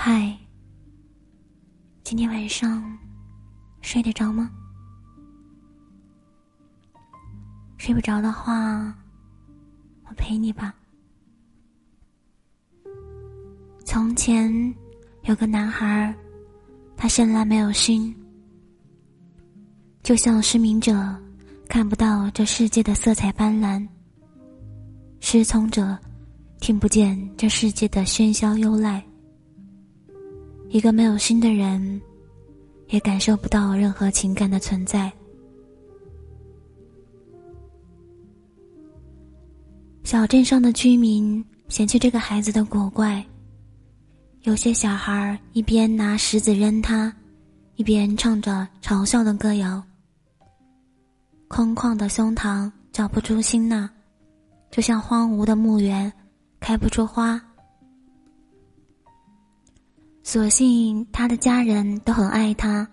嗨，今天晚上睡得着吗？睡不着的话，我陪你吧。从前有个男孩，他生来没有心，就像失明者看不到这世界的色彩斑斓，失聪者听不见这世界的喧嚣幽赖。一个没有心的人，也感受不到任何情感的存在。小镇上的居民嫌弃这个孩子的古怪。有些小孩一边拿石子扔他，一边唱着嘲笑的歌谣。空旷的胸膛找不出心呐，就像荒芜的墓园，开不出花。所幸他的家人都很爱他，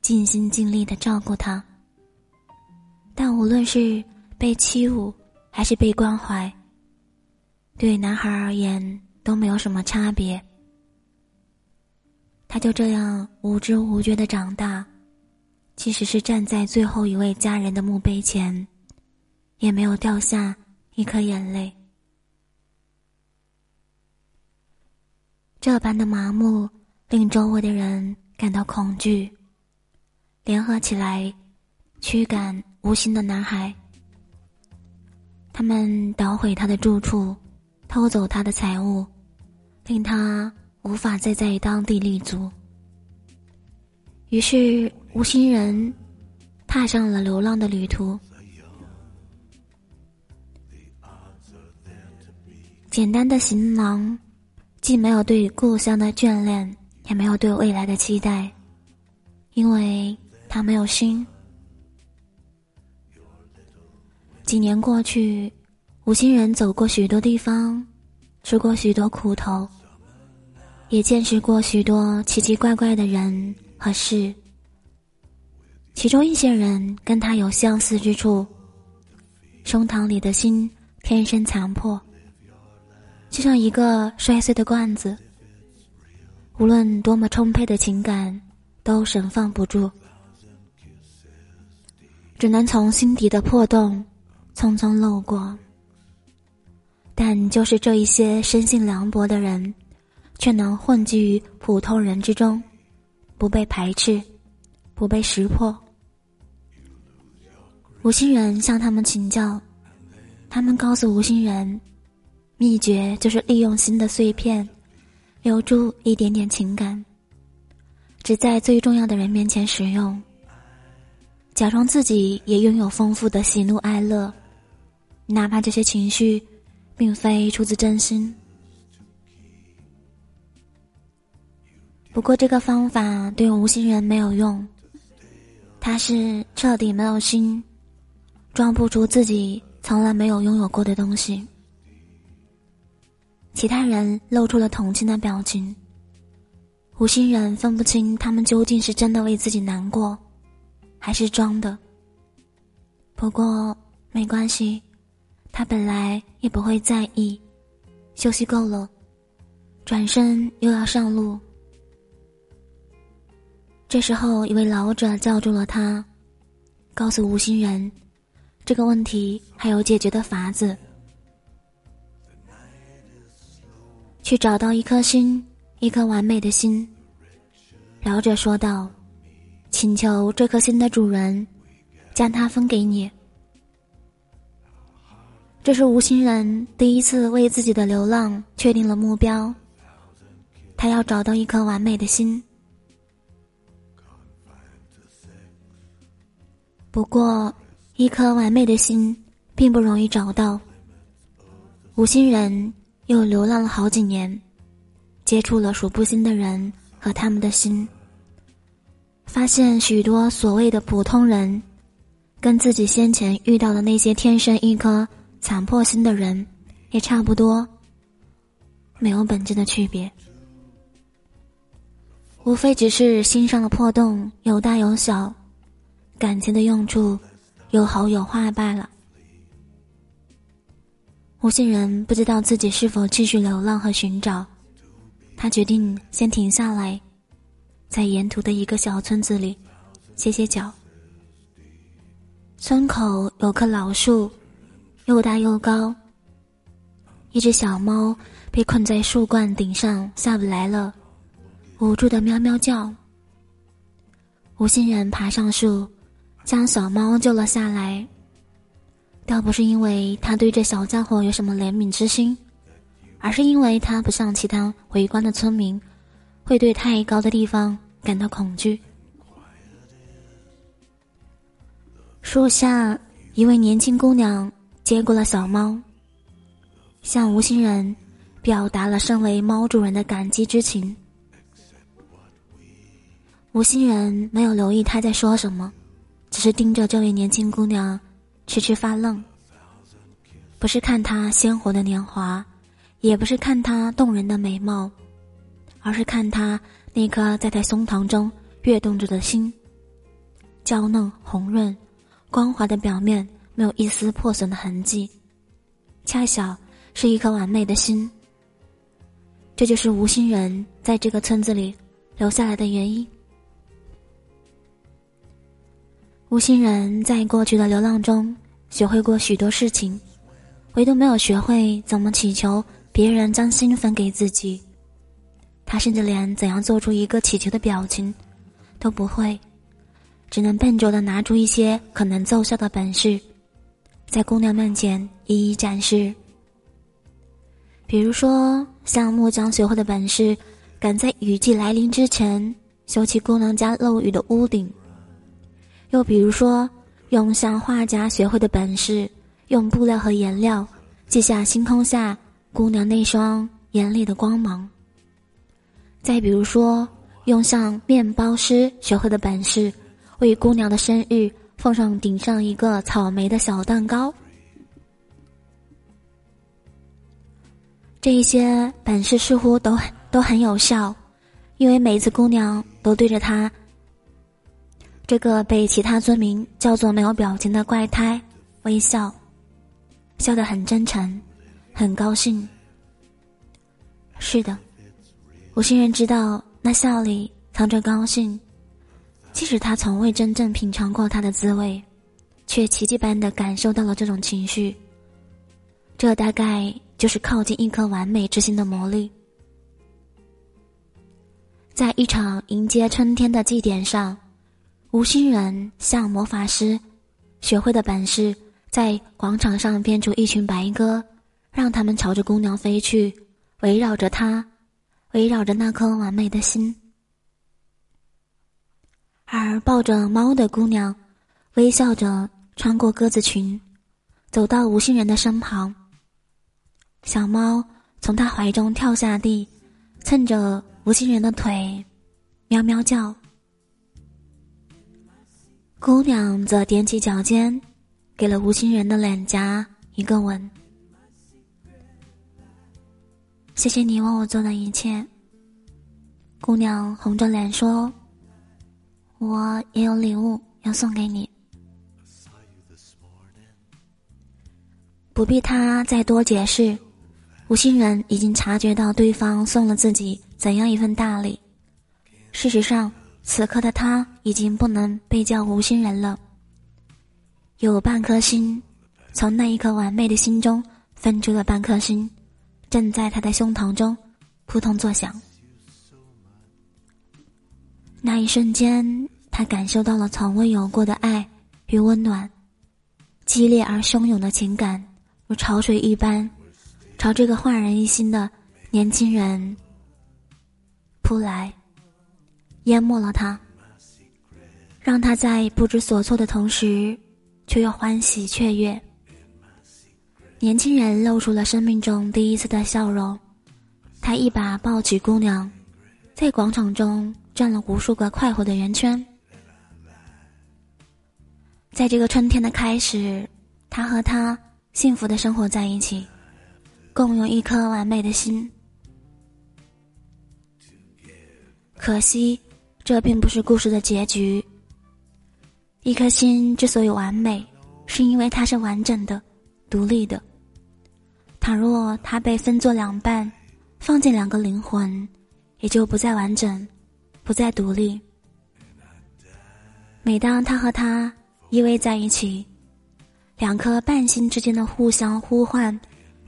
尽心尽力的照顾他。但无论是被欺侮还是被关怀，对男孩而言都没有什么差别。他就这样无知无觉的长大，即使是站在最后一位家人的墓碑前，也没有掉下一颗眼泪。这般的麻木令周围的人感到恐惧，联合起来驱赶无心的男孩。他们捣毁他的住处，偷走他的财物，令他。无法再在当地立足，于是无心人踏上了流浪的旅途。简单的行囊，既没有对故乡的眷恋，也没有对未来的期待，因为他没有心。几年过去，无心人走过许多地方，吃过许多苦头。也见识过许多奇奇怪怪的人和事，其中一些人跟他有相似之处，胸膛里的心天生残破，就像一个摔碎的罐子，无论多么充沛的情感，都盛放不住，只能从心底的破洞匆匆漏过。但就是这一些生性凉薄的人。却能混迹于普通人之中，不被排斥，不被识破。无心人向他们请教，他们告诉无心人，秘诀就是利用心的碎片，留住一点点情感，只在最重要的人面前使用，假装自己也拥有丰富的喜怒哀乐，哪怕这些情绪，并非出自真心。不过，这个方法对无心人没有用。他是彻底没有心，装不出自己从来没有拥有过的东西。其他人露出了同情的表情。无心人分不清他们究竟是真的为自己难过，还是装的。不过没关系，他本来也不会在意。休息够了，转身又要上路。这时候，一位老者叫住了他，告诉无心人，这个问题还有解决的法子，去找到一颗心，一颗完美的心。老者说道：“请求这颗心的主人，将它分给你。”这是无心人第一次为自己的流浪确定了目标，他要找到一颗完美的心。不过，一颗完美的心并不容易找到。无心人又流浪了好几年，接触了数不清的人和他们的心，发现许多所谓的普通人，跟自己先前遇到的那些天生一颗残破心的人也差不多，没有本质的区别，无非只是心上的破洞有大有小。感情的用处，有好有坏罢了。无心人不知道自己是否继续流浪和寻找，他决定先停下来，在沿途的一个小村子里歇歇脚。村口有棵老树，又大又高。一只小猫被困在树冠顶上下不来了，无助的喵喵叫。吴心人爬上树，将小猫救了下来。倒不是因为他对这小家伙有什么怜悯之心，而是因为他不像其他围观的村民，会对太高的地方感到恐惧。树下，一位年轻姑娘接过了小猫。向吴心人表达了身为猫主人的感激之情。吴心人没有留意他在说什么，只是盯着这位年轻姑娘，痴痴发愣。不是看她鲜活的年华，也不是看她动人的美貌，而是看她那颗在他胸膛中跃动着的心。娇嫩红润、光滑的表面没有一丝破损的痕迹，恰巧。是一颗完美的心，这就是吴心人在这个村子里留下来的原因。无心人在过去的流浪中学会过许多事情，唯独没有学会怎么祈求别人将心分给自己。他甚至连怎样做出一个祈求的表情都不会，只能笨拙的拿出一些可能奏效的本事，在姑娘面前一一展示。比如说，像木匠学会的本事，赶在雨季来临之前修起姑娘家漏雨的屋顶；又比如说，用像画家学会的本事，用布料和颜料记下星空下姑娘那双眼里的光芒；再比如说，用像面包师学会的本事，为姑娘的生日放上顶上一个草莓的小蛋糕。这一些本事似乎都很都很有效，因为每次姑娘都对着他这个被其他村民叫做没有表情的怪胎微笑，笑得很真诚，很高兴。是的，吴心人知道那笑里藏着高兴，即使他从未真正品尝过它的滋味，却奇迹般的感受到了这种情绪。这大概。就是靠近一颗完美之心的魔力。在一场迎接春天的祭典上，无心人像魔法师学会的本事，在广场上变出一群白鸽，让他们朝着姑娘飞去，围绕着她，围绕着那颗完美的心。而抱着猫的姑娘，微笑着穿过鸽子群，走到无心人的身旁。小猫从他怀中跳下地，蹭着无心人的腿，喵喵叫。姑娘则踮起脚尖，给了无心人的脸颊一个吻。谢谢你为我做的一切。姑娘红着脸说：“我也有礼物要送给你。”不必他再多解释。吴心人已经察觉到对方送了自己怎样一份大礼。事实上，此刻的他已经不能被叫无心人了。有半颗心，从那一颗完美的心中分出了半颗心，正在他的胸膛中扑通作响。那一瞬间，他感受到了从未有过的爱与温暖，激烈而汹涌的情感如潮水一般。朝这个焕然一新的年轻人扑来，淹没了他，让他在不知所措的同时，却又欢喜雀跃。年轻人露出了生命中第一次的笑容，他一把抱起姑娘，在广场中转了无数个快活的圆圈。在这个春天的开始，他和她幸福的生活在一起。共用一颗完美的心，可惜，这并不是故事的结局。一颗心之所以完美，是因为它是完整的、独立的。倘若它被分作两半，放进两个灵魂，也就不再完整，不再独立。每当他和她依偎在一起，两颗半心之间的互相呼唤，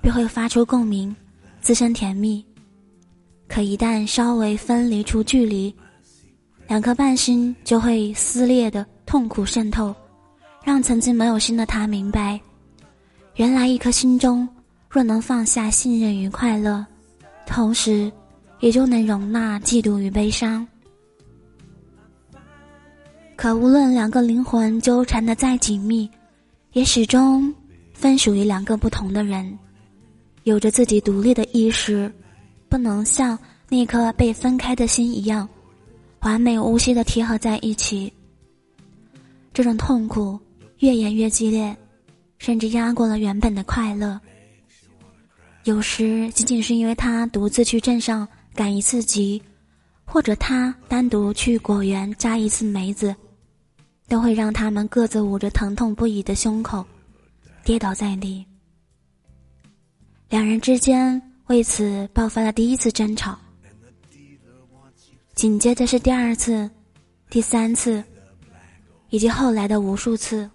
便会发出共鸣，滋生甜蜜。可一旦稍微分离出距离，两颗半心就会撕裂的痛苦渗透，让曾经没有心的他明白，原来一颗心中若能放下信任与快乐，同时也就能容纳嫉妒与悲伤。可无论两个灵魂纠缠的再紧密，也始终分属于两个不同的人，有着自己独立的意识，不能像那颗被分开的心一样。完美无瑕的贴合在一起，这种痛苦越演越激烈，甚至压过了原本的快乐。有时仅仅是因为他独自去镇上赶一次集，或者他单独去果园摘一次梅子，都会让他们各自捂着疼痛不已的胸口，跌倒在地。两人之间为此爆发了第一次争吵。紧接着是第二次、第三次，以及后来的无数次。